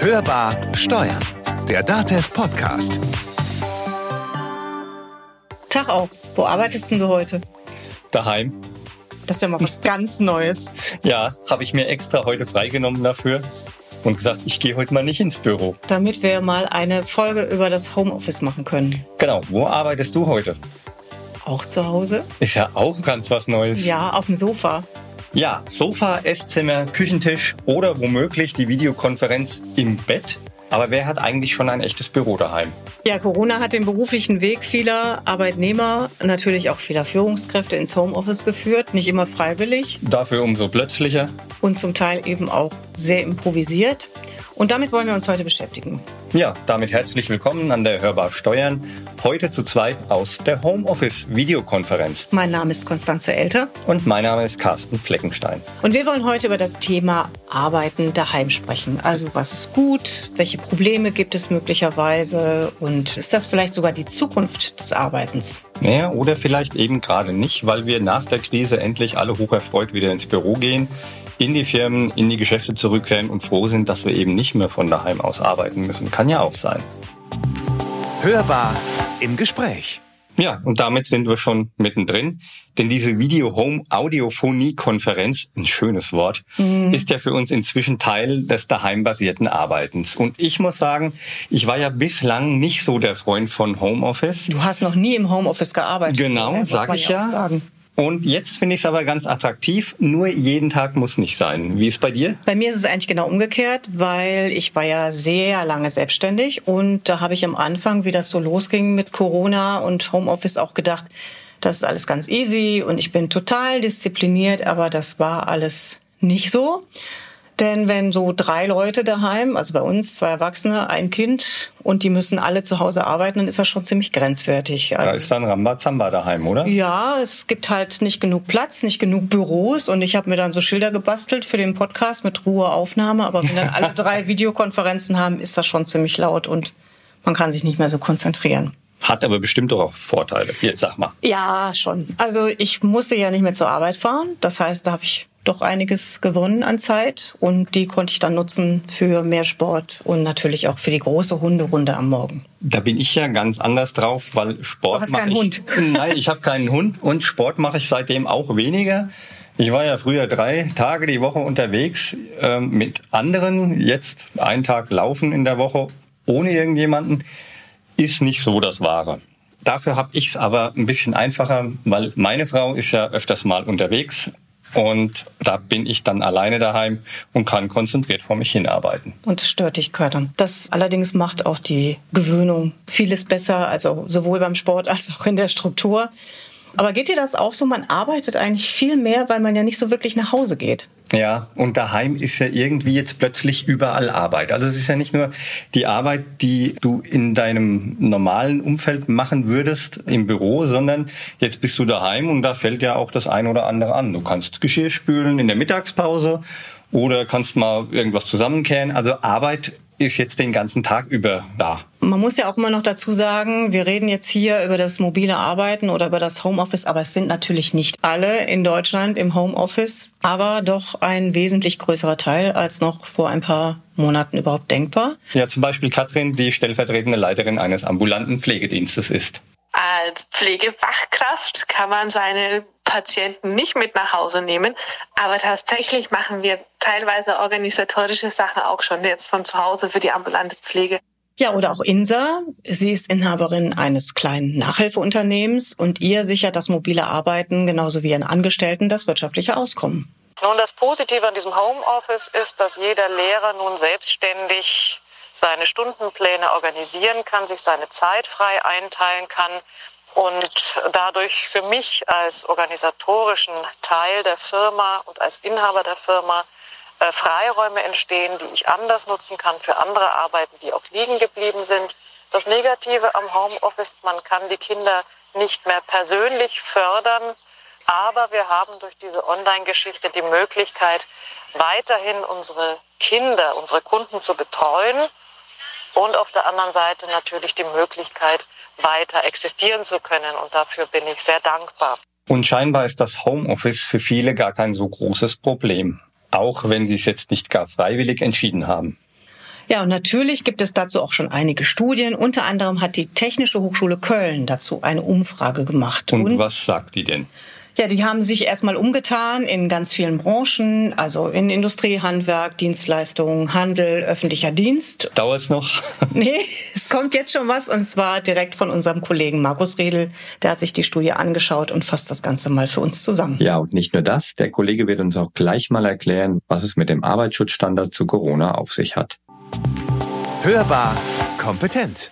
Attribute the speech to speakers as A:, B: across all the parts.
A: Hörbar Steuern, der DATEV Podcast.
B: Tag auch. Wo arbeitest denn du heute?
C: Daheim.
B: Das ist ja mal was ganz Neues.
C: Ja, habe ich mir extra heute freigenommen dafür und gesagt, ich gehe heute mal nicht ins Büro.
B: Damit wir mal eine Folge über das Homeoffice machen können.
C: Genau. Wo arbeitest du heute?
B: Auch zu Hause?
C: Ist ja auch ganz was Neues.
B: Ja, auf dem Sofa.
C: Ja, Sofa, Esszimmer, Küchentisch oder womöglich die Videokonferenz im Bett. Aber wer hat eigentlich schon ein echtes Büro daheim?
B: Ja, Corona hat den beruflichen Weg vieler Arbeitnehmer, natürlich auch vieler Führungskräfte ins Homeoffice geführt. Nicht immer freiwillig.
C: Dafür umso plötzlicher.
B: Und zum Teil eben auch sehr improvisiert. Und damit wollen wir uns heute beschäftigen.
C: Ja, damit herzlich willkommen an der Hörbar Steuern. Heute zu zweit aus der Homeoffice Videokonferenz.
B: Mein Name ist Konstanze Elter.
C: Und mein Name ist Carsten Fleckenstein.
B: Und wir wollen heute über das Thema Arbeiten daheim sprechen. Also was ist gut? Welche Probleme gibt es möglicherweise? Und ist das vielleicht sogar die Zukunft des Arbeitens?
C: Ja, oder vielleicht eben gerade nicht, weil wir nach der Krise endlich alle hocherfreut wieder ins Büro gehen in die Firmen, in die Geschäfte zurückkehren und froh sind, dass wir eben nicht mehr von daheim aus arbeiten müssen. Kann ja auch sein.
A: Hörbar im Gespräch.
C: Ja, und damit sind wir schon mittendrin. Denn diese Video-Home-Audiophonie-Konferenz, ein schönes Wort, mhm. ist ja für uns inzwischen Teil des daheimbasierten Arbeitens. Und ich muss sagen, ich war ja bislang nicht so der Freund von Homeoffice.
B: Du hast noch nie im Homeoffice gearbeitet.
C: Genau, sage ich ja. Und jetzt finde ich es aber ganz attraktiv. Nur jeden Tag muss nicht sein. Wie ist bei dir?
B: Bei mir ist es eigentlich genau umgekehrt, weil ich war ja sehr lange selbstständig und da habe ich am Anfang, wie das so losging mit Corona und Homeoffice, auch gedacht, das ist alles ganz easy und ich bin total diszipliniert, aber das war alles nicht so. Denn wenn so drei Leute daheim, also bei uns zwei Erwachsene, ein Kind und die müssen alle zu Hause arbeiten, dann ist das schon ziemlich grenzwertig.
C: Also, da ist dann Rambazamba daheim, oder?
B: Ja, es gibt halt nicht genug Platz, nicht genug Büros und ich habe mir dann so Schilder gebastelt für den Podcast mit Ruheaufnahme. Aber wenn dann alle drei Videokonferenzen haben, ist das schon ziemlich laut und man kann sich nicht mehr so konzentrieren.
C: Hat aber bestimmt doch auch Vorteile. Jetzt sag mal.
B: Ja, schon. Also ich musste ja nicht mehr zur Arbeit fahren. Das heißt, da habe ich doch einiges gewonnen an Zeit und die konnte ich dann nutzen für mehr Sport und natürlich auch für die große Hunderunde am Morgen.
C: Da bin ich ja ganz anders drauf, weil Sport
B: du hast keinen
C: ich,
B: Hund.
C: Nein, ich habe keinen Hund und Sport mache ich seitdem auch weniger. Ich war ja früher drei Tage die Woche unterwegs äh, mit anderen. Jetzt einen Tag laufen in der Woche ohne irgendjemanden ist nicht so das Wahre. Dafür habe ich es aber ein bisschen einfacher, weil meine Frau ist ja öfters mal unterwegs und da bin ich dann alleine daheim und kann konzentriert vor mich hinarbeiten.
B: Und das stört dich keiner. Das allerdings macht auch die Gewöhnung vieles besser, also sowohl beim Sport als auch in der Struktur. Aber geht dir das auch so? Man arbeitet eigentlich viel mehr, weil man ja nicht so wirklich nach Hause geht.
C: Ja, und daheim ist ja irgendwie jetzt plötzlich überall Arbeit. Also es ist ja nicht nur die Arbeit, die du in deinem normalen Umfeld machen würdest im Büro, sondern jetzt bist du daheim und da fällt ja auch das ein oder andere an. Du kannst Geschirr spülen in der Mittagspause oder kannst mal irgendwas zusammenkehren. Also Arbeit ist jetzt den ganzen Tag über da.
B: Man muss ja auch immer noch dazu sagen, wir reden jetzt hier über das mobile Arbeiten oder über das Homeoffice, aber es sind natürlich nicht alle in Deutschland im Homeoffice, aber doch ein wesentlich größerer Teil als noch vor ein paar Monaten überhaupt denkbar.
C: Ja, zum Beispiel Katrin, die stellvertretende Leiterin eines ambulanten Pflegedienstes ist.
D: Als Pflegefachkraft kann man seine Patienten nicht mit nach Hause nehmen, aber tatsächlich machen wir teilweise organisatorische Sachen auch schon jetzt von zu Hause für die ambulante Pflege.
B: Ja, oder auch Insa. Sie ist Inhaberin eines kleinen Nachhilfeunternehmens und ihr sichert das mobile Arbeiten genauso wie ihren Angestellten das wirtschaftliche Auskommen.
E: Nun, das Positive an diesem Homeoffice ist, dass jeder Lehrer nun selbstständig seine Stundenpläne organisieren kann, sich seine Zeit frei einteilen kann und dadurch für mich als organisatorischen Teil der Firma und als Inhaber der Firma äh, Freiräume entstehen, die ich anders nutzen kann für andere Arbeiten, die auch liegen geblieben sind. Das Negative am Homeoffice, man kann die Kinder nicht mehr persönlich fördern, aber wir haben durch diese Online-Geschichte die Möglichkeit, weiterhin unsere Kinder, unsere Kunden zu betreuen und auf der anderen Seite natürlich die Möglichkeit, weiter existieren zu können. Und dafür bin ich sehr dankbar.
C: Und scheinbar ist das Homeoffice für viele gar kein so großes Problem. auch wenn sie es jetzt nicht gar freiwillig entschieden haben.
B: Ja, und natürlich gibt es dazu auch schon einige Studien. Unter anderem hat die Technische Hochschule Köln dazu eine Umfrage gemacht.
C: Und, und was sagt die denn?
B: Ja, die haben sich erstmal umgetan in ganz vielen Branchen, also in Industrie, Handwerk, Dienstleistungen, Handel, öffentlicher Dienst.
C: Dauert es noch?
B: nee, es kommt jetzt schon was und zwar direkt von unserem Kollegen Markus Redl. Der hat sich die Studie angeschaut und fasst das Ganze mal für uns zusammen.
F: Ja, und nicht nur das, der Kollege wird uns auch gleich mal erklären, was es mit dem Arbeitsschutzstandard zu Corona auf sich hat.
A: Hörbar kompetent.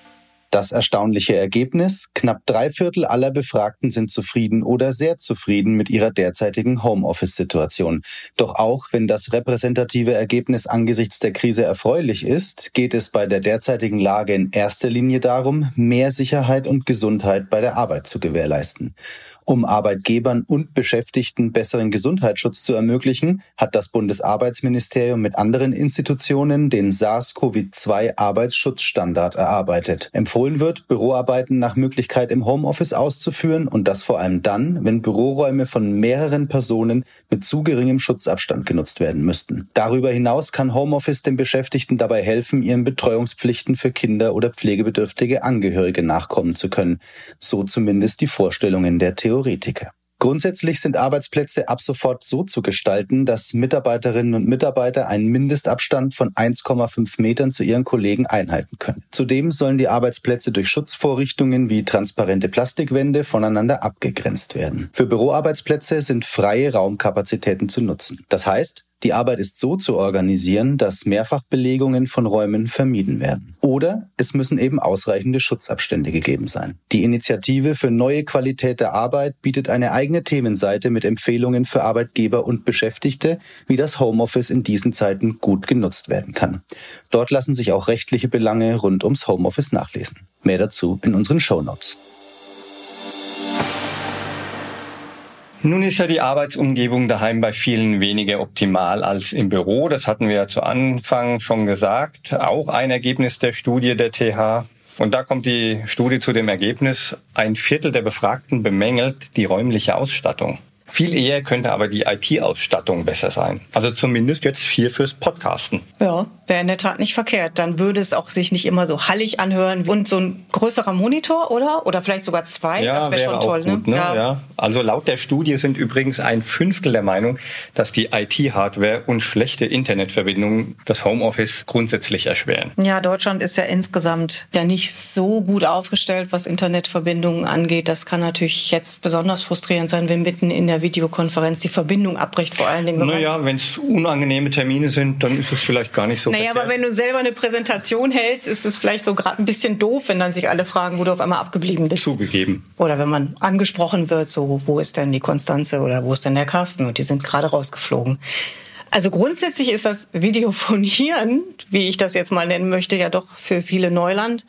G: Das erstaunliche Ergebnis, knapp drei Viertel aller Befragten sind zufrieden oder sehr zufrieden mit ihrer derzeitigen Homeoffice-Situation. Doch auch wenn das repräsentative Ergebnis angesichts der Krise erfreulich ist, geht es bei der derzeitigen Lage in erster Linie darum, mehr Sicherheit und Gesundheit bei der Arbeit zu gewährleisten. Um Arbeitgebern und Beschäftigten besseren Gesundheitsschutz zu ermöglichen, hat das Bundesarbeitsministerium mit anderen Institutionen den SARS-CoV-2 Arbeitsschutzstandard erarbeitet. Empfohlen wird, Büroarbeiten nach Möglichkeit im Homeoffice auszuführen und das vor allem dann, wenn Büroräume von mehreren Personen mit zu geringem Schutzabstand genutzt werden müssten. Darüber hinaus kann Homeoffice den Beschäftigten dabei helfen, ihren Betreuungspflichten für Kinder oder pflegebedürftige Angehörige nachkommen zu können. So zumindest die Vorstellungen der Theorie. Theoretiker. Grundsätzlich sind Arbeitsplätze ab sofort so zu gestalten, dass Mitarbeiterinnen und Mitarbeiter einen Mindestabstand von 1,5 Metern zu ihren Kollegen einhalten können. Zudem sollen die Arbeitsplätze durch Schutzvorrichtungen wie transparente Plastikwände voneinander abgegrenzt werden. Für Büroarbeitsplätze sind freie Raumkapazitäten zu nutzen. Das heißt, die Arbeit ist so zu organisieren, dass Mehrfachbelegungen von Räumen vermieden werden. Oder es müssen eben ausreichende Schutzabstände gegeben sein. Die Initiative für neue Qualität der Arbeit bietet eine eigene Themenseite mit Empfehlungen für Arbeitgeber und Beschäftigte, wie das Homeoffice in diesen Zeiten gut genutzt werden kann. Dort lassen sich auch rechtliche Belange rund ums Homeoffice nachlesen. Mehr dazu in unseren Show
C: Nun ist ja die Arbeitsumgebung daheim bei vielen weniger optimal als im Büro. Das hatten wir ja zu Anfang schon gesagt. Auch ein Ergebnis der Studie der TH. Und da kommt die Studie zu dem Ergebnis, ein Viertel der Befragten bemängelt die räumliche Ausstattung. Viel eher könnte aber die IT-Ausstattung besser sein. Also zumindest jetzt hier fürs Podcasten.
B: Ja, wäre in der Tat nicht verkehrt. Dann würde es auch sich nicht immer so hallig anhören. Und so ein größerer Monitor, oder? Oder vielleicht sogar zwei.
C: Ja, das wäre wär schon toll. Gut, ne? Ne? Ja. ja. Also laut der Studie sind übrigens ein Fünftel der Meinung, dass die IT-Hardware und schlechte Internetverbindungen das Homeoffice grundsätzlich erschweren.
B: Ja, Deutschland ist ja insgesamt ja nicht so gut aufgestellt, was Internetverbindungen angeht. Das kann natürlich jetzt besonders frustrierend sein, wenn mitten in der der Videokonferenz die Verbindung abbricht, vor allen Dingen.
C: Naja, wenn es unangenehme Termine sind, dann ist es vielleicht gar nicht so.
B: Naja, verkehrt. aber wenn du selber eine Präsentation hältst, ist es vielleicht so gerade ein bisschen doof, wenn dann sich alle fragen, wo du auf einmal abgeblieben bist.
C: Zugegeben.
B: Oder wenn man angesprochen wird, so, wo ist denn die Konstanze oder wo ist denn der Carsten? Und die sind gerade rausgeflogen. Also grundsätzlich ist das Videophonieren, wie ich das jetzt mal nennen möchte, ja doch für viele Neuland.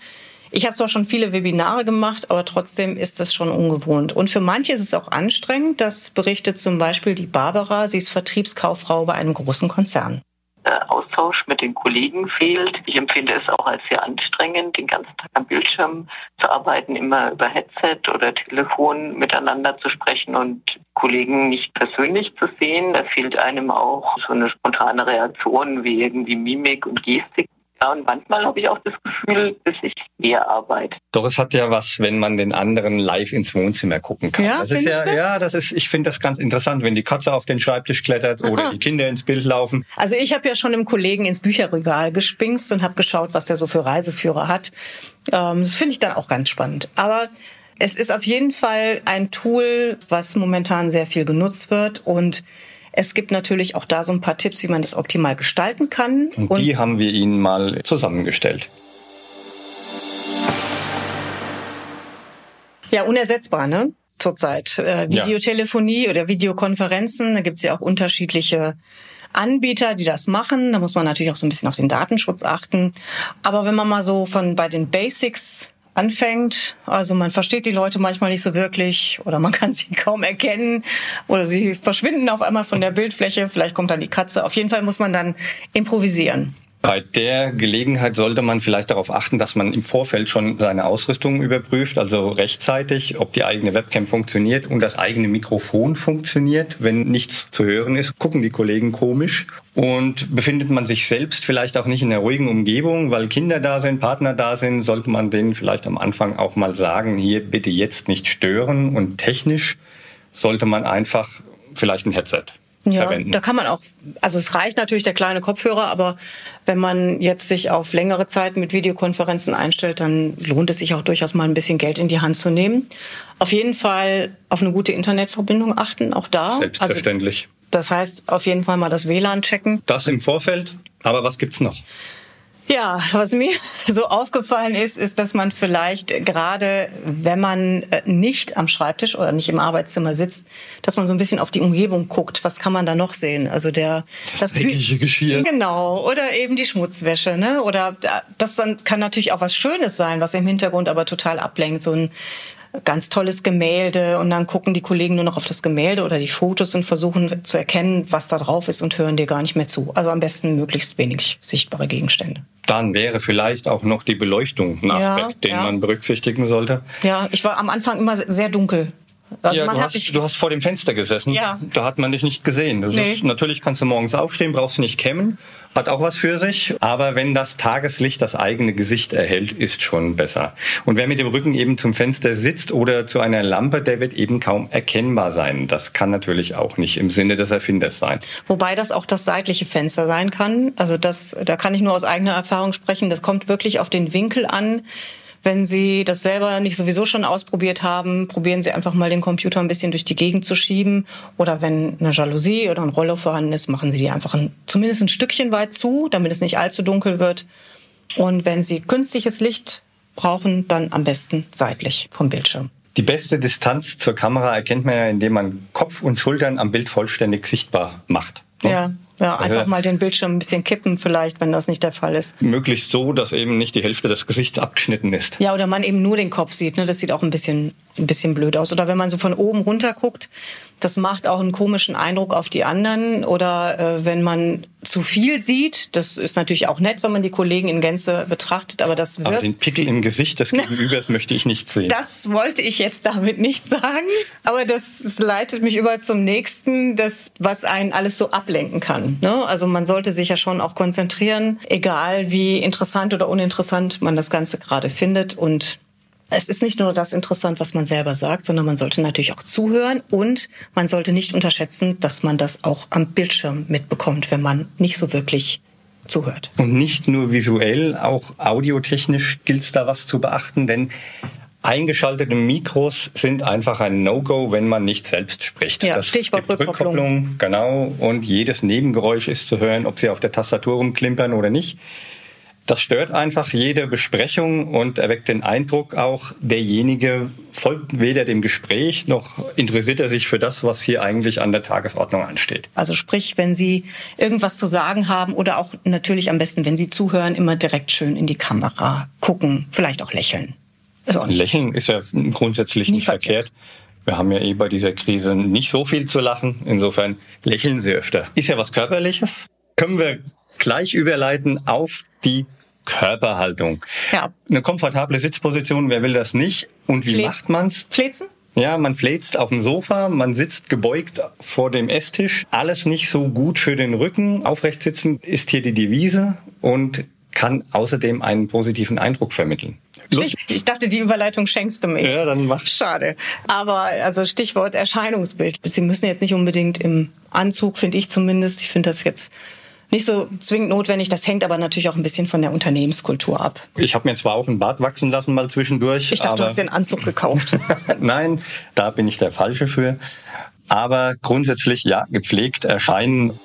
B: Ich habe zwar schon viele Webinare gemacht, aber trotzdem ist das schon ungewohnt. Und für manche ist es auch anstrengend. Das berichtet zum Beispiel die Barbara. Sie ist Vertriebskauffrau bei einem großen Konzern.
H: Der Austausch mit den Kollegen fehlt. Ich empfinde es auch als sehr anstrengend, den ganzen Tag am Bildschirm zu arbeiten, immer über Headset oder Telefon miteinander zu sprechen und Kollegen nicht persönlich zu sehen. Da fehlt einem auch so eine spontane Reaktion wie irgendwie Mimik und Gestik. Ja, und manchmal habe ich auch das Gefühl, dass ich mehr arbeite.
C: Doch es hat ja was, wenn man den anderen live ins Wohnzimmer gucken kann.
B: Ja,
C: das ist ja,
B: du?
C: ja, das ist, ich finde das ganz interessant, wenn die Katze auf den Schreibtisch klettert Aha. oder die Kinder ins Bild laufen.
B: Also ich habe ja schon im Kollegen ins Bücherregal gespingst und habe geschaut, was der so für Reiseführer hat. Ähm, das finde ich dann auch ganz spannend. Aber es ist auf jeden Fall ein Tool, was momentan sehr viel genutzt wird und es gibt natürlich auch da so ein paar Tipps, wie man das optimal gestalten kann.
C: Und, Und die haben wir Ihnen mal zusammengestellt.
B: Ja, unersetzbar, ne? Zurzeit. Äh, Videotelefonie ja. oder Videokonferenzen, da gibt's ja auch unterschiedliche Anbieter, die das machen. Da muss man natürlich auch so ein bisschen auf den Datenschutz achten. Aber wenn man mal so von bei den Basics anfängt. Also man versteht die Leute manchmal nicht so wirklich oder man kann sie kaum erkennen oder sie verschwinden auf einmal von der Bildfläche. Vielleicht kommt dann die Katze. Auf jeden Fall muss man dann improvisieren.
C: Bei der Gelegenheit sollte man vielleicht darauf achten, dass man im Vorfeld schon seine Ausrüstung überprüft, also rechtzeitig, ob die eigene Webcam funktioniert und das eigene Mikrofon funktioniert. Wenn nichts zu hören ist, gucken die Kollegen komisch. Und befindet man sich selbst vielleicht auch nicht in einer ruhigen Umgebung, weil Kinder da sind, Partner da sind, sollte man denen vielleicht am Anfang auch mal sagen, hier bitte jetzt nicht stören. Und technisch sollte man einfach vielleicht ein Headset
B: ja,
C: verwenden.
B: da kann man auch, also es reicht natürlich der kleine Kopfhörer, aber wenn man jetzt sich auf längere Zeit mit Videokonferenzen einstellt, dann lohnt es sich auch durchaus mal ein bisschen Geld in die Hand zu nehmen. Auf jeden Fall auf eine gute Internetverbindung achten, auch da.
C: Selbstverständlich.
B: Also, das heißt, auf jeden Fall mal das WLAN checken.
C: Das im Vorfeld. Aber was gibt's noch?
B: Ja, was mir so aufgefallen ist, ist, dass man vielleicht gerade, wenn man äh, nicht am Schreibtisch oder nicht im Arbeitszimmer sitzt, dass man so ein bisschen auf die Umgebung guckt. Was kann man da noch sehen? Also der
C: das, das dreckige Geschirr.
B: Genau, oder eben die Schmutzwäsche, ne? Oder das dann kann natürlich auch was Schönes sein, was im Hintergrund aber total ablenkt. So ein ganz tolles Gemälde und dann gucken die Kollegen nur noch auf das Gemälde oder die Fotos und versuchen zu erkennen, was da drauf ist und hören dir gar nicht mehr zu. Also am besten möglichst wenig sichtbare Gegenstände.
C: Dann wäre vielleicht auch noch die Beleuchtung ein Aspekt, ja, den ja. man berücksichtigen sollte.
B: Ja, ich war am Anfang immer sehr dunkel.
C: Also ja, du, hast, du hast vor dem Fenster gesessen. Ja. Da hat man dich nicht gesehen. Nee. Ist, natürlich kannst du morgens aufstehen, brauchst du nicht kämmen. Hat auch was für sich. Aber wenn das Tageslicht das eigene Gesicht erhält, ist schon besser. Und wer mit dem Rücken eben zum Fenster sitzt oder zu einer Lampe, der wird eben kaum erkennbar sein. Das kann natürlich auch nicht im Sinne des Erfinders sein.
B: Wobei das auch das seitliche Fenster sein kann. Also das, da kann ich nur aus eigener Erfahrung sprechen. Das kommt wirklich auf den Winkel an wenn Sie das selber nicht sowieso schon ausprobiert haben, probieren Sie einfach mal den Computer ein bisschen durch die Gegend zu schieben. Oder wenn eine Jalousie oder ein Rollo vorhanden ist, machen Sie die einfach ein, zumindest ein Stückchen weit zu, damit es nicht allzu dunkel wird. Und wenn Sie künstliches Licht brauchen, dann am besten seitlich vom Bildschirm.
C: Die beste Distanz zur Kamera erkennt man ja, indem man Kopf und Schultern am Bild vollständig sichtbar macht.
B: Ja, ja, einfach also, mal den Bildschirm ein bisschen kippen vielleicht, wenn das nicht der Fall ist.
C: Möglichst so, dass eben nicht die Hälfte des Gesichts abgeschnitten ist.
B: Ja, oder man eben nur den Kopf sieht. Ne? Das sieht auch ein bisschen, ein bisschen blöd aus. Oder wenn man so von oben runter guckt, das macht auch einen komischen Eindruck auf die anderen. Oder äh, wenn man zu viel sieht, das ist natürlich auch nett, wenn man die Kollegen in Gänze betrachtet, aber das wird... Aber
C: den Pickel im Gesicht des Gegenübers möchte ich nicht sehen.
B: Das wollte ich jetzt damit nicht sagen, aber das, das leitet mich über zum nächsten, das, was einen alles so ablenken kann. Ne? Also man sollte sich ja schon auch konzentrieren, egal wie interessant oder uninteressant man das Ganze gerade findet und es ist nicht nur das interessant, was man selber sagt, sondern man sollte natürlich auch zuhören und man sollte nicht unterschätzen, dass man das auch am Bildschirm mitbekommt, wenn man nicht so wirklich zuhört.
C: Und nicht nur visuell, auch audiotechnisch gilt es da was zu beachten, denn eingeschaltete Mikros sind einfach ein No-Go, wenn man nicht selbst spricht.
B: Ja, das Stichwort Rückkopplung. Rückkopplung.
C: Genau, und jedes Nebengeräusch ist zu hören, ob sie auf der Tastatur rumklimpern oder nicht. Das stört einfach jede Besprechung und erweckt den Eindruck auch, derjenige folgt weder dem Gespräch noch interessiert er sich für das, was hier eigentlich an der Tagesordnung ansteht.
B: Also sprich, wenn Sie irgendwas zu sagen haben oder auch natürlich am besten, wenn Sie zuhören, immer direkt schön in die Kamera gucken, vielleicht auch lächeln.
C: Ist auch Lächeln ist ja grundsätzlich nicht verkehrt. verkehrt. Wir haben ja eh bei dieser Krise nicht so viel zu lachen. Insofern lächeln Sie öfter. Ist ja was Körperliches. Können wir gleich überleiten auf die Körperhaltung. Ja. Eine komfortable Sitzposition, wer will das nicht? Und wie Fläz. macht man's?
B: Fläzen?
C: Ja, man fläzt auf dem Sofa, man sitzt gebeugt vor dem Esstisch. Alles nicht so gut für den Rücken. Aufrecht sitzen ist hier die Devise und kann außerdem einen positiven Eindruck vermitteln.
B: Ich, ich, dachte, die Überleitung schenkst du mir.
C: Ja, dann mach.
B: Schade. Aber also Stichwort Erscheinungsbild. Sie müssen jetzt nicht unbedingt im Anzug, finde ich zumindest. Ich finde das jetzt nicht so zwingend notwendig. Das hängt aber natürlich auch ein bisschen von der Unternehmenskultur ab.
C: Ich habe mir zwar auch einen Bart wachsen lassen mal zwischendurch.
B: Ich dachte, du hast den Anzug gekauft.
C: Nein, da bin ich der Falsche für. Aber grundsätzlich, ja, gepflegt erscheinen.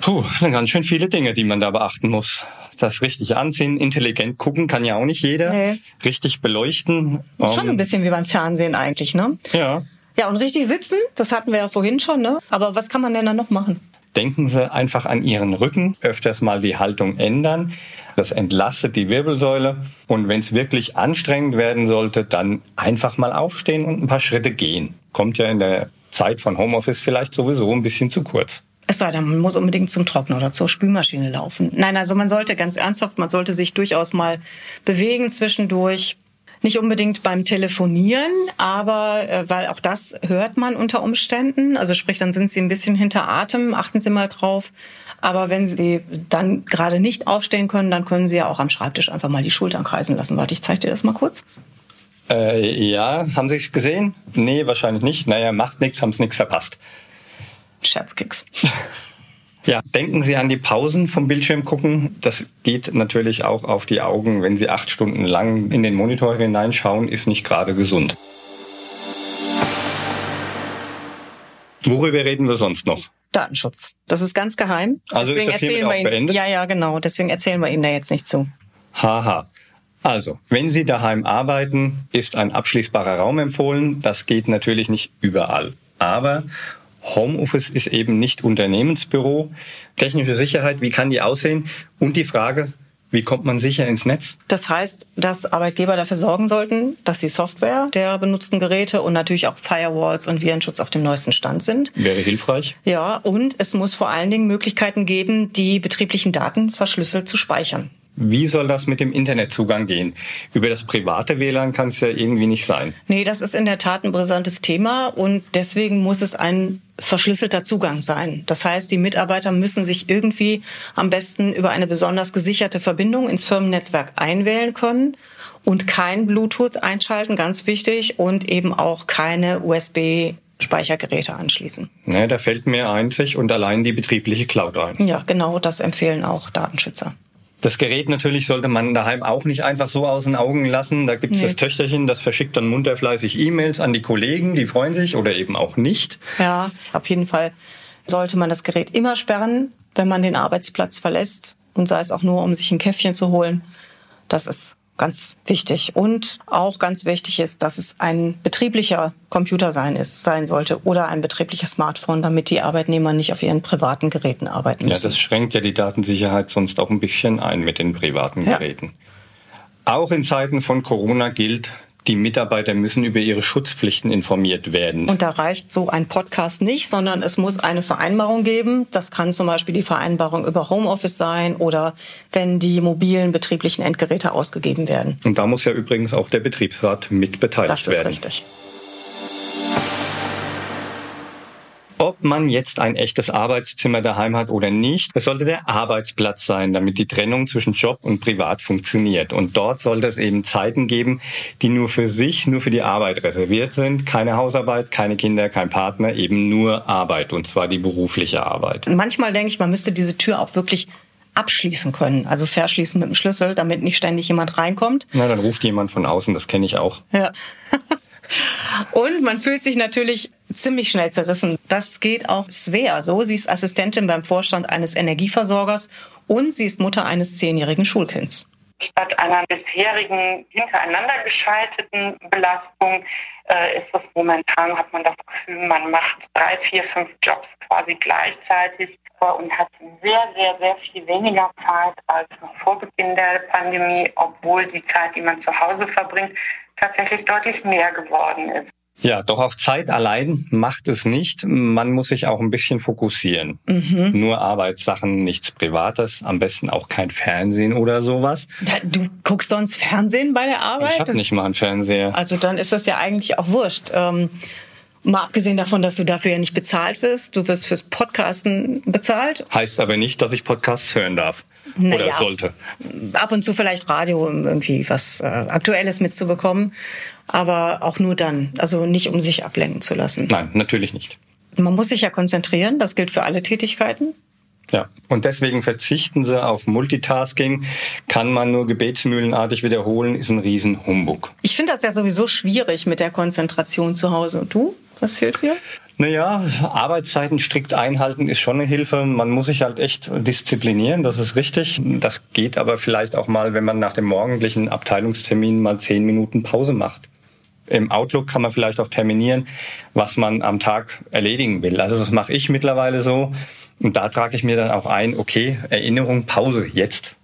C: Puh, ganz schön viele Dinge, die man da beachten muss. Das richtig anziehen, intelligent gucken kann ja auch nicht jeder. Nee. Richtig beleuchten.
B: Schon ein bisschen wie beim Fernsehen eigentlich, ne?
C: Ja.
B: Ja, und richtig sitzen, das hatten wir ja vorhin schon, ne? Aber was kann man denn da noch machen?
C: Denken Sie einfach an Ihren Rücken, öfters mal die Haltung ändern. Das entlastet die Wirbelsäule. Und wenn es wirklich anstrengend werden sollte, dann einfach mal aufstehen und ein paar Schritte gehen. Kommt ja in der Zeit von Homeoffice vielleicht sowieso ein bisschen zu kurz.
B: Es sei denn, man muss unbedingt zum Trockner oder zur Spülmaschine laufen. Nein, also man sollte ganz ernsthaft, man sollte sich durchaus mal bewegen zwischendurch. Nicht unbedingt beim Telefonieren, aber äh, weil auch das hört man unter Umständen. Also sprich, dann sind Sie ein bisschen hinter Atem, achten Sie mal drauf. Aber wenn Sie dann gerade nicht aufstehen können, dann können Sie ja auch am Schreibtisch einfach mal die Schultern kreisen lassen. Warte, ich zeige dir das mal kurz.
C: Äh, ja, haben Sie es gesehen? Nee, wahrscheinlich nicht. Naja, macht nichts, haben es nichts verpasst.
B: Scherzkicks.
C: Ja, denken Sie an die Pausen vom Bildschirm gucken. Das geht natürlich auch auf die Augen. Wenn Sie acht Stunden lang in den Monitor hineinschauen, ist nicht gerade gesund. Worüber reden wir sonst noch?
B: Datenschutz. Das ist ganz geheim.
C: Also ist
B: Deswegen
C: das hiermit
B: erzählen
C: auch
B: wir Ihnen.
C: beendet?
B: Ja, ja, genau. Deswegen erzählen wir Ihnen da jetzt nicht zu.
C: Haha. Also, wenn Sie daheim arbeiten, ist ein abschließbarer Raum empfohlen. Das geht natürlich nicht überall. Aber Homeoffice ist eben nicht Unternehmensbüro. Technische Sicherheit, wie kann die aussehen? Und die Frage, wie kommt man sicher ins Netz?
B: Das heißt, dass Arbeitgeber dafür sorgen sollten, dass die Software der benutzten Geräte und natürlich auch Firewalls und Virenschutz auf dem neuesten Stand sind.
C: Wäre hilfreich.
B: Ja, und es muss vor allen Dingen Möglichkeiten geben, die betrieblichen Daten verschlüsselt zu speichern.
C: Wie soll das mit dem Internetzugang gehen? Über das private WLAN kann es ja irgendwie nicht sein.
B: Nee, das ist in der Tat ein brisantes Thema und deswegen muss es ein verschlüsselter Zugang sein. Das heißt, die Mitarbeiter müssen sich irgendwie am besten über eine besonders gesicherte Verbindung ins Firmennetzwerk einwählen können und kein Bluetooth einschalten, ganz wichtig, und eben auch keine USB Speichergeräte anschließen.
C: Ne, da fällt mir einzig und allein die betriebliche Cloud ein.
B: Ja, genau, das empfehlen auch Datenschützer.
C: Das Gerät natürlich sollte man daheim auch nicht einfach so aus den Augen lassen. Da gibt's
B: Nee.
C: das Töchterchen, das verschickt dann munter fleißig E-Mails an die Kollegen, die freuen sich oder eben auch nicht.
B: Ja, auf jeden Fall sollte man das Gerät immer sperren, wenn man den Arbeitsplatz verlässt und sei es auch nur, um sich ein Käffchen zu holen. Das ist ganz wichtig. Und auch ganz wichtig ist, dass es ein betrieblicher Computer sein ist, sein sollte oder ein betriebliches Smartphone, damit die Arbeitnehmer nicht auf ihren privaten Geräten arbeiten
C: Ja,
B: müssen.
C: das schränkt ja die Datensicherheit sonst auch ein bisschen ein mit den privaten
B: Ja.
C: Geräten. Auch in Zeiten von Corona gilt, die Mitarbeiter müssen über ihre Schutzpflichten informiert werden.
B: Und da reicht so ein Podcast nicht, sondern es muss eine Vereinbarung geben. Das kann zum Beispiel die Vereinbarung über Homeoffice sein oder wenn die mobilen betrieblichen Endgeräte ausgegeben werden.
C: Und da muss ja übrigens auch der Betriebsrat mit beteiligt
B: Das ist
C: werden.
B: richtig.
C: Ob man jetzt ein echtes Arbeitszimmer daheim hat oder nicht, es sollte der Arbeitsplatz sein, damit die Trennung zwischen Job und Privat funktioniert. Und dort sollte es eben Zeiten geben, die nur für sich, nur für die Arbeit reserviert sind. Keine Hausarbeit, keine Kinder, kein Partner, eben nur Arbeit. Und zwar die berufliche Arbeit.
B: Und manchmal denke ich, man müsste diese Tür auch wirklich abschließen können, also verschließen mit dem Schlüssel, damit nicht ständig jemand reinkommt.
C: Na, dann ruft jemand von außen, das kenne ich auch.
B: Ja. Und man fühlt sich natürlich ziemlich schnell zerrissen. Das geht auch Svea so. Sie ist Assistentin beim Vorstand eines Energieversorgers und sie ist Mutter eines zehnjährigen Schulkinds.
I: Statt einer bisherigen hintereinander geschalteten Belastung äh, ist es momentan, hat man das Gefühl, man macht drei, vier, fünf Jobs quasi gleichzeitig und hat sehr, sehr, sehr viel weniger Zeit als noch vor Beginn der Pandemie, obwohl die Zeit, die man zu Hause verbringt, tatsächlich deutlich mehr geworden ist.
C: Ja, doch auch Zeit allein macht es nicht. Man muss sich auch ein bisschen fokussieren. Nur Arbeitssachen, nichts Privates, am besten auch kein Fernsehen oder sowas.
B: Du guckst sonst Fernsehen bei der Arbeit?
C: Ich habe nicht mal einen Fernseher.
B: Also dann ist das ja eigentlich auch wurscht. Ähm, mal abgesehen davon, dass du dafür ja nicht bezahlt wirst. Du wirst fürs Podcasten bezahlt.
C: Heißt aber nicht, dass ich Podcasts hören darf. Oder
B: Naja.
C: sollte.
B: Ab und zu vielleicht Radio, um irgendwie was äh, Aktuelles mitzubekommen. Aber auch nur dann. Also nicht, um sich ablenken zu lassen.
C: Nein, natürlich nicht.
B: Man muss sich ja konzentrieren. Das gilt für alle Tätigkeiten.
C: Ja, und deswegen verzichten sie auf Multitasking. Kann man nur gebetsmühlenartig wiederholen, ist ein Riesenhumbug.
B: Ich finde das ja sowieso schwierig mit der Konzentration zu Hause. Und du? Was hilft dir?
C: Naja, Arbeitszeiten strikt einhalten ist schon eine Hilfe. Man muss sich halt echt disziplinieren, das ist richtig. Das geht aber vielleicht auch mal, wenn man nach dem morgendlichen Abteilungstermin mal zehn Minuten Pause macht. Im Outlook kann man vielleicht auch terminieren, was man am Tag erledigen will. Also das mache ich mittlerweile so. Und da trage ich mir dann auch ein, okay, Erinnerung, Pause, jetzt.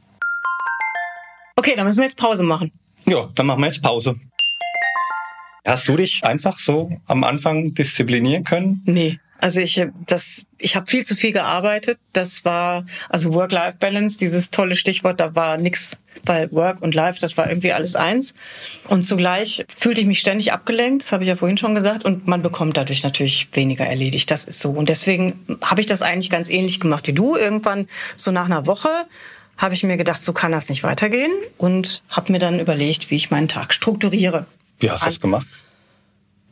B: Okay, dann müssen wir jetzt Pause machen.
C: Ja, dann machen wir jetzt Pause. Hast du dich einfach so am Anfang disziplinieren können?
B: Nee. Also ich das ich habe viel zu viel gearbeitet. Das war also Work-Life-Balance, dieses tolle Stichwort, da war nix, weil Work und Life, das war irgendwie alles eins. Und zugleich fühlte ich mich ständig abgelenkt, das habe ich ja vorhin schon gesagt, und man bekommt dadurch natürlich weniger erledigt. Das ist so. Und deswegen habe ich das eigentlich ganz ähnlich gemacht wie du. Irgendwann so nach einer Woche habe ich mir gedacht, so kann das nicht weitergehen und habe mir dann überlegt, wie ich meinen Tag strukturiere.
C: Wie hast du das gemacht?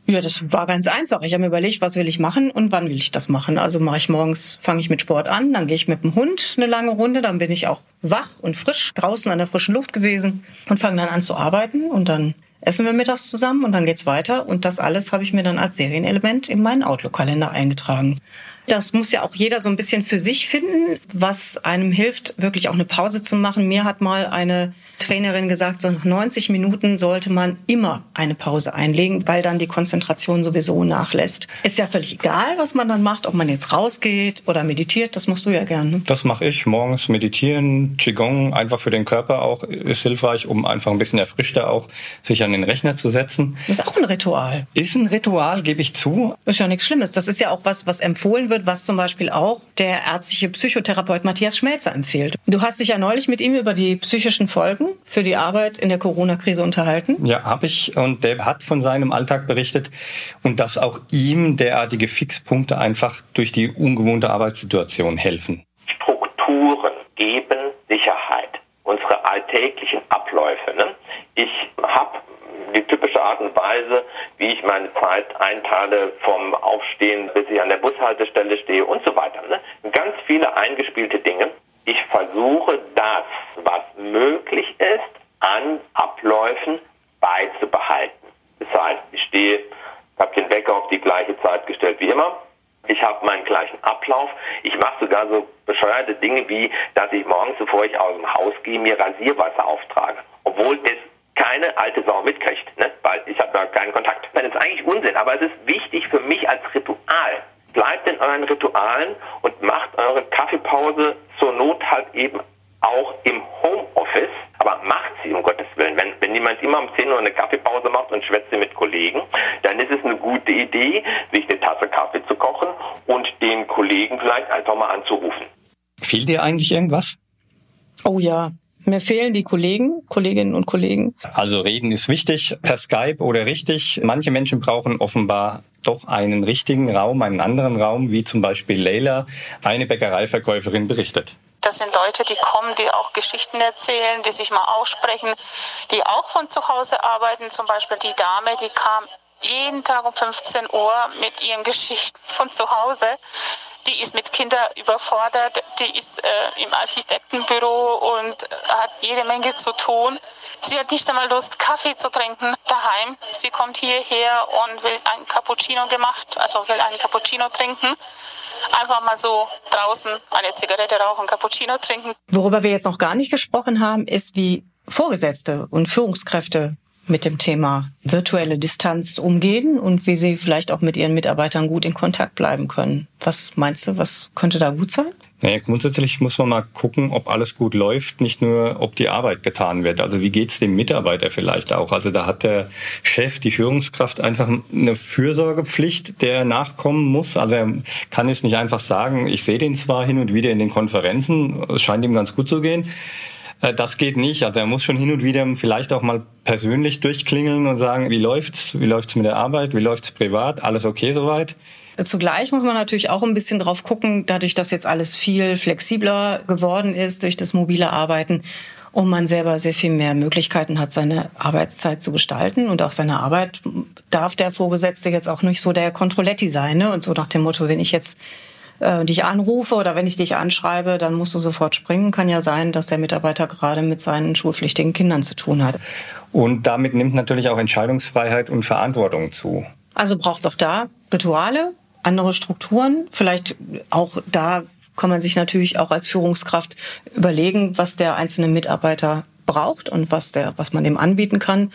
B: Ja, das war ganz einfach. Ich habe mir überlegt, was will ich machen und wann will ich das machen. Also mache ich morgens, fange ich mit Sport an, dann gehe ich mit dem Hund eine lange Runde, dann bin ich auch wach und frisch draußen an der frischen Luft gewesen und fange dann an zu arbeiten und dann essen wir mittags zusammen und dann geht's weiter und das alles habe ich mir dann als Serienelement in meinen Outlook-Kalender eingetragen. Das muss ja auch jeder so ein bisschen für sich finden, was einem hilft, wirklich auch eine Pause zu machen. Mir hat mal eine Trainerin gesagt, so nach 90 Minuten sollte man immer eine Pause einlegen, weil dann die Konzentration sowieso nachlässt. Ist ja völlig egal, was man dann macht, ob man jetzt rausgeht oder meditiert, das machst du ja gerne. Ne?
C: Das mache ich morgens meditieren, Qigong, einfach für den Körper auch ist hilfreich, um einfach ein bisschen erfrischter auch sich an den Rechner zu setzen.
B: Ist auch ein Ritual.
C: Ist ein Ritual, gebe ich zu.
B: Ist ja nichts Schlimmes. Das ist ja auch was, was empfohlen wird, was zum Beispiel auch der ärztliche Psychotherapeut Matthias Schmelzer empfiehlt. Du hast dich ja neulich mit ihm über die psychischen Folgen für die Arbeit in der Corona-Krise unterhalten?
C: Ja, habe ich. Und der hat von seinem Alltag berichtet und dass auch ihm derartige Fixpunkte einfach durch die ungewohnte Arbeitssituation helfen.
J: Strukturen geben Sicherheit. Unsere alltäglichen Abläufe. Ne? Ich habe die typische Art und Weise, wie ich meine Zeit einteile, vom Aufstehen bis ich an der Bushaltestelle stehe und so weiter. Ne? Ganz viele eingespielte Dinge. Ich versuche das, was möglich ist, an Abläufen beizubehalten. Das heißt, ich stehe, habe den Wecker auf die gleiche Zeit gestellt wie immer. Ich habe meinen gleichen Ablauf. Ich mache sogar so bescheuerte Dinge wie, dass ich morgens, bevor ich aus dem Haus gehe, mir Rasierwasser auftrage. Obwohl das keine alte Sau mitkriegt, ne? weil ich habe da keinen Kontakt. Das ist eigentlich Unsinn, aber es ist wichtig für mich als Ritual. Bleibt in euren Ritualen und macht eure Kaffeepause zur Not halt eben auch im Homeoffice, aber macht sie um Gottes Willen. Wenn, wenn jemand immer um 10 Uhr eine Kaffeepause macht und schwätzt mit Kollegen, dann ist es eine gute Idee, sich eine Tasse Kaffee zu kochen und den Kollegen vielleicht einfach mal anzurufen.
C: Fehlt dir eigentlich irgendwas?
B: Oh ja, mir fehlen die Kollegen, Kolleginnen und Kollegen.
C: Also reden ist wichtig, per Skype oder richtig. Manche Menschen brauchen offenbar doch einen richtigen Raum, einen anderen Raum, wie zum Beispiel Leila, eine Bäckereiverkäuferin, berichtet.
K: Das sind Leute, die kommen, die auch Geschichten erzählen, die sich mal aussprechen, die auch von zu Hause arbeiten. Zum Beispiel die Dame, die kam jeden Tag um 15 Uhr mit ihren Geschichten von zu Hause. Die ist mit Kindern überfordert, die ist äh, im Architektenbüro und hat jede Menge zu tun. Sie hat nicht einmal Lust, Kaffee zu trinken daheim. Sie kommt hierher und will ein Cappuccino gemacht, also will einen Cappuccino trinken einfach mal so draußen eine Zigarette rauchen, Cappuccino trinken.
B: Worüber wir jetzt noch gar nicht gesprochen haben, ist, wie Vorgesetzte und Führungskräfte mit dem Thema virtuelle Distanz umgehen und wie sie vielleicht auch mit ihren Mitarbeitern gut in Kontakt bleiben können. Was meinst du, was könnte da gut sein?
C: Naja, grundsätzlich muss man mal gucken, ob alles gut läuft, nicht nur, ob die Arbeit getan wird. Also wie geht's dem Mitarbeiter vielleicht auch? Also da hat der Chef, die Führungskraft einfach eine Fürsorgepflicht, der nachkommen muss. Also er kann jetzt nicht einfach sagen, ich sehe den zwar hin und wieder in den Konferenzen, es scheint ihm ganz gut zu gehen. Äh, das geht nicht. Also er muss schon hin und wieder vielleicht auch mal persönlich durchklingeln und sagen, wie läuft's? Wie läuft's mit der Arbeit? Wie läuft's privat? Alles okay soweit?
B: Zugleich muss man natürlich auch ein bisschen drauf gucken, dadurch, dass jetzt alles viel flexibler geworden ist durch das mobile Arbeiten und man selber sehr viel mehr Möglichkeiten hat, seine Arbeitszeit zu gestalten und auch seine Arbeit darf der Vorgesetzte jetzt auch nicht so der Controletti sein ne? und so nach dem Motto, wenn ich jetzt äh, dich anrufe oder wenn ich dich anschreibe, dann musst du sofort springen. Kann ja sein, dass der Mitarbeiter gerade mit seinen schulpflichtigen Kindern zu tun hat.
C: Und damit nimmt natürlich auch Entscheidungsfreiheit und Verantwortung zu.
B: Also braucht es auch da Rituale, andere Strukturen. Vielleicht auch da kann man sich natürlich auch als Führungskraft überlegen, was der einzelne Mitarbeiter braucht und was der, was man dem anbieten kann.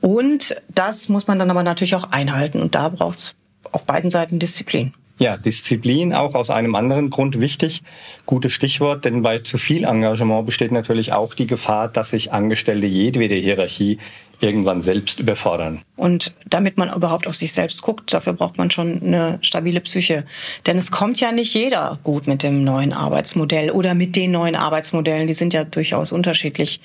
B: Und das muss man dann aber natürlich auch einhalten. Und da braucht es auf beiden Seiten Disziplin.
C: Ja, Disziplin auch aus einem anderen Grund wichtig. Gutes Stichwort, denn bei zu viel Engagement besteht natürlich auch die Gefahr, dass sich Angestellte jedwede Hierarchie irgendwann selbst überfordern.
B: Und damit man überhaupt auf sich selbst guckt, dafür braucht man schon eine stabile Psyche. Denn es kommt ja nicht jeder gut mit dem neuen Arbeitsmodell oder mit den neuen Arbeitsmodellen. Die sind ja durchaus unterschiedlich.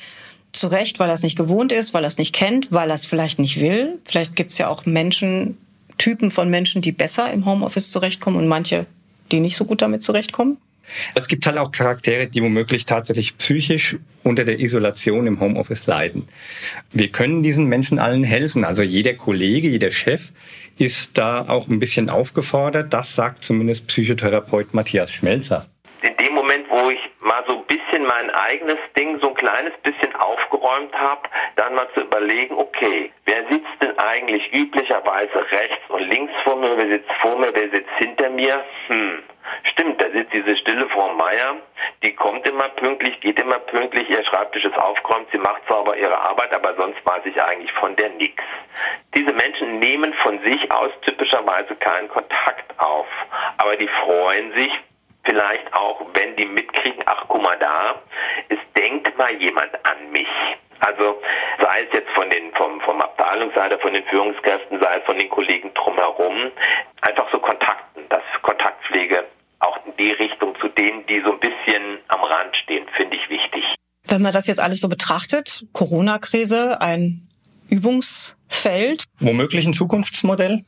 B: Zurecht, weil er es nicht gewohnt ist, weil er es nicht kennt, weil er es vielleicht nicht will. Vielleicht gibt es ja auch Menschen, Typen von Menschen, die besser im Homeoffice zurechtkommen und manche, die nicht so gut damit zurechtkommen.
C: Es gibt halt auch Charaktere, die womöglich tatsächlich psychisch unter der Isolation im Homeoffice leiden. Wir können diesen Menschen allen helfen. Also jeder Kollege, jeder Chef ist da auch ein bisschen aufgefordert. Das sagt zumindest Psychotherapeut Matthias Schmelzer.
J: In dem Moment, wo ich mal so ein bisschen mein eigenes Ding so ein kleines bisschen aufgeräumt habe, dann mal zu überlegen, okay, wer sitzt eigentlich üblicherweise rechts und links vor mir, wer sitzt vor mir, wer sitzt hinter mir? Hm, Stimmt, da sitzt diese stille Frau Meier, die kommt immer pünktlich, geht immer pünktlich, ihr Schreibtisch ist aufgeräumt, sie macht sauber ihre Arbeit, aber sonst weiß ich eigentlich von der nix. Diese Menschen nehmen von sich aus typischerweise keinen Kontakt auf, aber die freuen sich vielleicht auch, wenn die mitkriegen, ach guck mal da, es denkt mal jemand an mich. Also sei es jetzt von den vom, vom Abteilungsseite, von den Führungskräften, sei es von den Kollegen drumherum, einfach so Kontakten, dass Kontaktpflege auch in die Richtung zu denen, die so ein bisschen am Rand stehen, finde ich wichtig.
B: Wenn man das jetzt alles so betrachtet, Corona-Krise, ein Übungsfeld.
C: Womöglich ein Zukunftsmodell?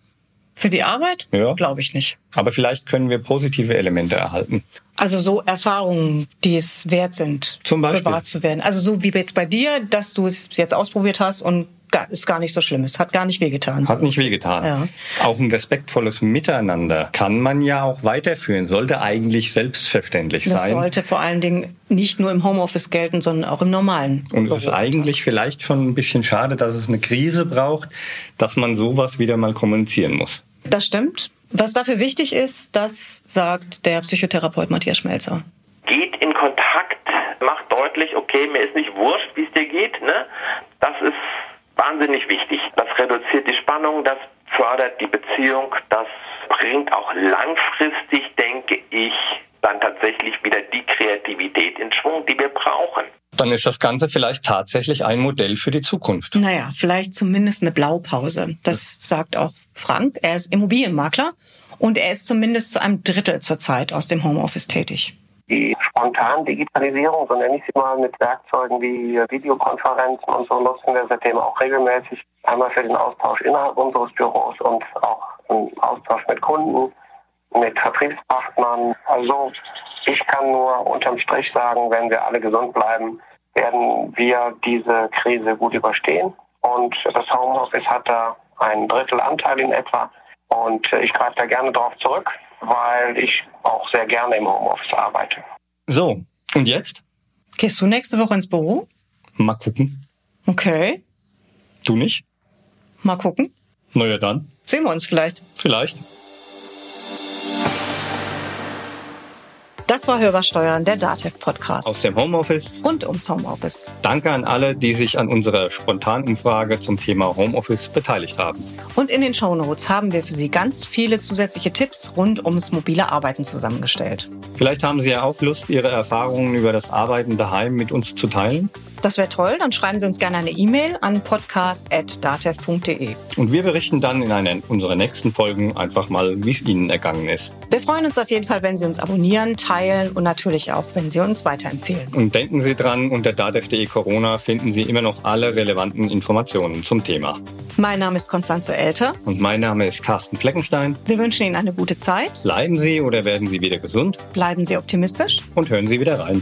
B: Für die Arbeit?
C: Ja.
B: Glaube ich nicht.
C: Aber vielleicht können wir positive Elemente erhalten.
B: Also so Erfahrungen, die es wert sind,
C: Zum Beispiel.
B: bewahrt zu werden. Also so wie jetzt bei dir, dass du es jetzt ausprobiert hast und gar, ist gar nicht so schlimm. Es hat gar nicht wehgetan.
C: Hat nicht wehgetan.
B: Ja.
C: Auch ein respektvolles Miteinander kann man ja auch weiterführen, sollte eigentlich selbstverständlich
B: Das
C: sein.
B: sollte vor allen Dingen nicht nur im Homeoffice gelten, sondern auch im normalen.
C: Und es ist eigentlich vielleicht schon ein bisschen schade, dass es eine Krise braucht, dass man sowas wieder mal kommunizieren muss.
B: Das stimmt. Was dafür wichtig ist, das sagt der Psychotherapeut Matthias Schmelzer.
J: Geht in Kontakt, macht deutlich, okay, mir ist nicht wurscht, wie es dir geht, ne? Das ist wahnsinnig wichtig. Das reduziert die Spannung, das fördert die Beziehung, das bringt auch langfristig, denke ich, dann tatsächlich wieder die Kreativität in Schwung, die wir brauchen.
C: Dann ist das Ganze vielleicht tatsächlich ein Modell für die Zukunft.
B: Naja, vielleicht zumindest eine Blaupause. Das sagt auch Frank. Er ist Immobilienmakler und er ist zumindest zu einem Drittel zurzeit aus dem Homeoffice tätig.
L: Die spontan Digitalisierung, so nenne ich sie mal, mit Werkzeugen wie Videokonferenzen und so nutzen wir seitdem auch regelmäßig. Einmal für den Austausch innerhalb unseres Büros und auch im Austausch mit Kunden, mit Vertriebspartnern. Also ich kann nur unterm Strich sagen, wenn wir alle gesund bleiben, werden wir diese Krise gut überstehen. Und das Homeoffice hat da einen Drittel Anteil in etwa. Und ich greife da gerne darauf zurück, weil ich auch sehr gerne im Homeoffice arbeite.
C: So, und jetzt?
B: Gehst du nächste Woche ins Büro?
C: Mal gucken.
B: Okay.
C: Du nicht?
B: Mal gucken.
C: Na ja, dann.
B: Sehen wir uns vielleicht.
C: Vielleicht.
B: Das war Hörbar Steuern, der DATEV Podcast.
C: Aus dem Homeoffice.
B: Rund ums Homeoffice.
C: Danke an alle, die sich an unserer Spontanumfrage zum Thema Homeoffice beteiligt haben.
B: Und in den Shownotes haben wir für Sie ganz viele zusätzliche Tipps rund ums mobile Arbeiten zusammengestellt.
C: Vielleicht haben Sie ja auch Lust, Ihre Erfahrungen über das Arbeiten daheim mit uns zu teilen.
B: Das wäre toll, dann schreiben Sie uns gerne eine E-Mail an podcast.datev.de.
C: Und wir berichten dann in einer unserer nächsten Folgen einfach mal, wie es Ihnen ergangen ist.
B: Wir freuen uns auf jeden Fall, wenn Sie uns abonnieren, teilen und natürlich auch, wenn Sie uns weiterempfehlen.
C: Und denken Sie dran, unter datev.de Corona finden Sie immer noch alle relevanten Informationen zum Thema.
B: Mein Name ist Konstanze Elter.
C: Und mein Name ist Carsten Fleckenstein.
B: Wir wünschen Ihnen eine gute Zeit.
C: Bleiben Sie oder werden Sie wieder gesund.
B: Bleiben Sie optimistisch.
C: Und hören Sie wieder rein.